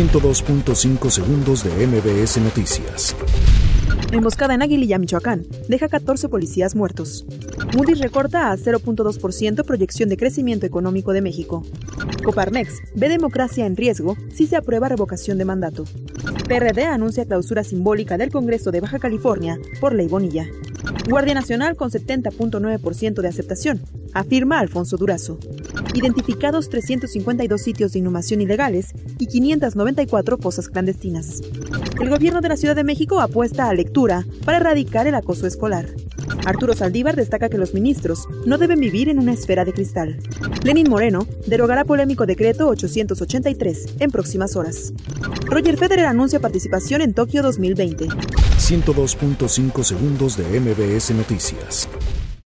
102.5 segundos de MBS Noticias. Emboscada en Aguililla, Michoacán, deja 14 policías muertos. Moody's recorta a 0.2% proyección de crecimiento económico de México. Coparmex ve democracia en riesgo si se aprueba revocación de mandato. PRD anuncia clausura simbólica del Congreso de Baja California por ley Bonilla. Guardia Nacional con 70.9% de aceptación, afirma Alfonso Durazo. Identificados 352 sitios de inhumación ilegales y 594 fosas clandestinas. El gobierno de la Ciudad de México apuesta a lectura para erradicar el acoso escolar. Arturo Saldívar destaca que los ministros no deben vivir en una esfera de cristal. Lenín Moreno derogará polémico decreto 883 en próximas horas. Roger Federer anuncia participación en Tokio 2020. 102.5 segundos de MBS Noticias.